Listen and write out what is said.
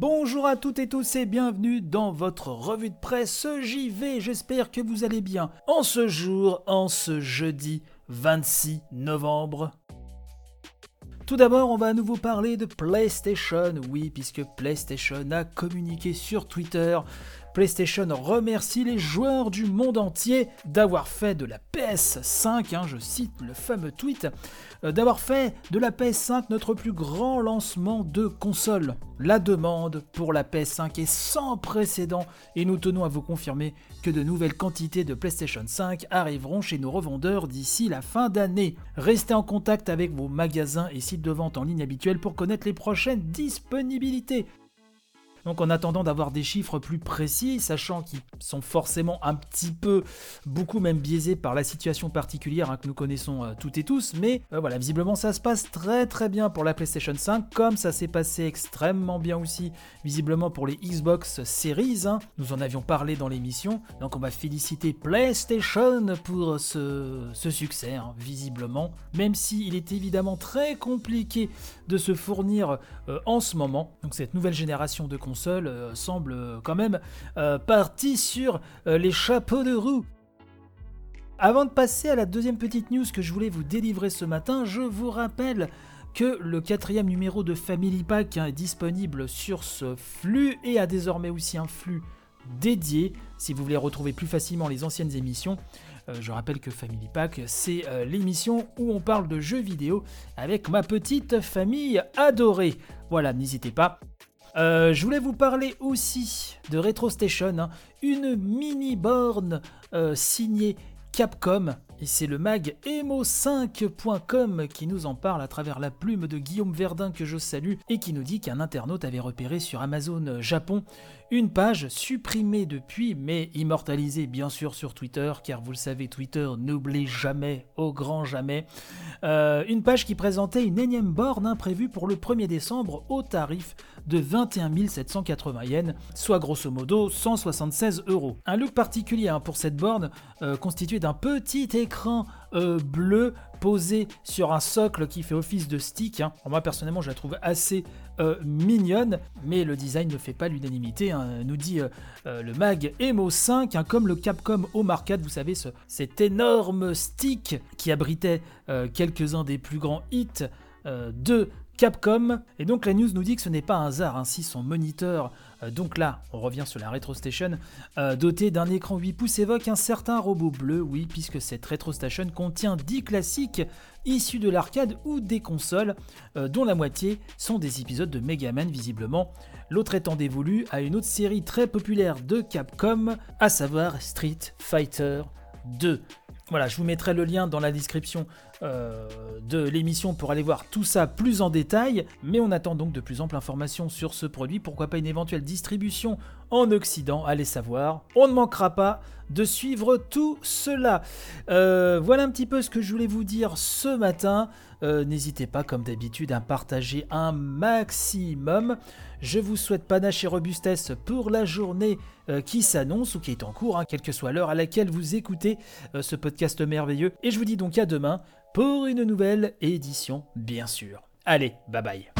Bonjour à toutes et tous et bienvenue dans votre revue de presse JV. J'espère que vous allez bien en ce jour, en ce jeudi 26 novembre. Tout d'abord, on va à nouveau parler de PlayStation. Oui, puisque PlayStation a communiqué sur Twitter PlayStation remercie les joueurs du monde entier d'avoir fait de la PS5, hein, je cite le fameux tweet, euh, d'avoir fait de la PS5 notre plus grand lancement de console. La demande pour la PS5 est sans précédent et nous tenons à vous confirmer que de nouvelles quantités de PlayStation 5 arriveront chez nos revendeurs d'ici la fin d'année. Restez en contact avec vos magasins et sites de vente en ligne habituels pour connaître les prochaines disponibilités. Donc en attendant d'avoir des chiffres plus précis, sachant qu'ils sont forcément un petit peu, beaucoup même biaisés par la situation particulière hein, que nous connaissons euh, toutes et tous, mais euh, voilà, visiblement ça se passe très très bien pour la PlayStation 5, comme ça s'est passé extrêmement bien aussi, visiblement pour les Xbox Series, hein. nous en avions parlé dans l'émission, donc on va féliciter PlayStation pour ce, succès, hein, visiblement, même s'il est évidemment très compliqué de se fournir euh, en ce moment, donc cette nouvelle génération de console euh, semble euh, quand même euh, partie sur les chapeaux de roue. Avant de passer à la deuxième petite news que je voulais vous délivrer ce matin, je vous rappelle que le quatrième numéro de Family Pack hein, est disponible sur ce flux et a désormais aussi un flux dédié si vous voulez retrouver plus facilement les anciennes émissions. je rappelle que Family Pack, c'est l'émission où on parle de jeux vidéo avec ma petite famille adorée. Voilà, n'hésitez pas. Euh, je voulais vous parler aussi de RetroStation, hein. une mini borne euh, signée Capcom. Et c'est le mag emo5.com qui nous en parle à travers la plume de Guillaume Verdun que je salue et qui nous dit qu'un internaute avait repéré sur Amazon Japon une page supprimée depuis, mais immortalisée bien sûr sur Twitter, car vous le savez, Twitter n'oublie jamais, au grand jamais. Euh, une page qui présentait une énième borne imprévue pour le 1er décembre au tarif de 21 780 yens, soit grosso modo 176 euros. Un look particulier hein, pour cette borne, euh, constitué d'un petit écran euh, bleu posé sur un socle qui fait office de stick. Hein. moi personnellement je la trouve assez euh, mignonne, mais le design ne fait pas l'unanimité, hein. nous dit le mag Emo 5, hein, comme le Capcom Home Arcade, vous savez, ce, cet énorme stick qui abritait quelques-uns des plus grands hits de Capcom. Et donc la news nous dit que ce n'est pas un hasard, ainsi son moniteur, euh, donc là on revient sur la RetroStation, euh, doté d'un écran 8 pouces évoque un certain robot bleu, oui, puisque cette RetroStation contient 10 classiques issus de l'arcade ou des consoles, euh, dont la moitié sont des épisodes de Mega Man visiblement, l'autre étant dévolu à une autre série très populaire de Capcom, à savoir Street Fighter 2. Voilà, je vous mettrai le lien dans la description euh, de l'émission pour aller voir tout ça plus en détail, mais on attend donc de plus amples informations sur ce produit, pourquoi pas une éventuelle distribution en Occident, allez savoir. On ne manquera pas de suivre tout cela. Euh, voilà un petit peu ce que je voulais vous dire ce matin. Euh, n'hésitez pas, comme d'habitude, à partager un maximum. Je vous souhaite panache et robustesse pour la journée qui s'annonce ou qui est en cours, hein, quelle que soit l'heure à laquelle vous écoutez ce podcast merveilleux. Et je vous dis donc à demain pour une nouvelle édition, bien sûr. Allez, bye bye.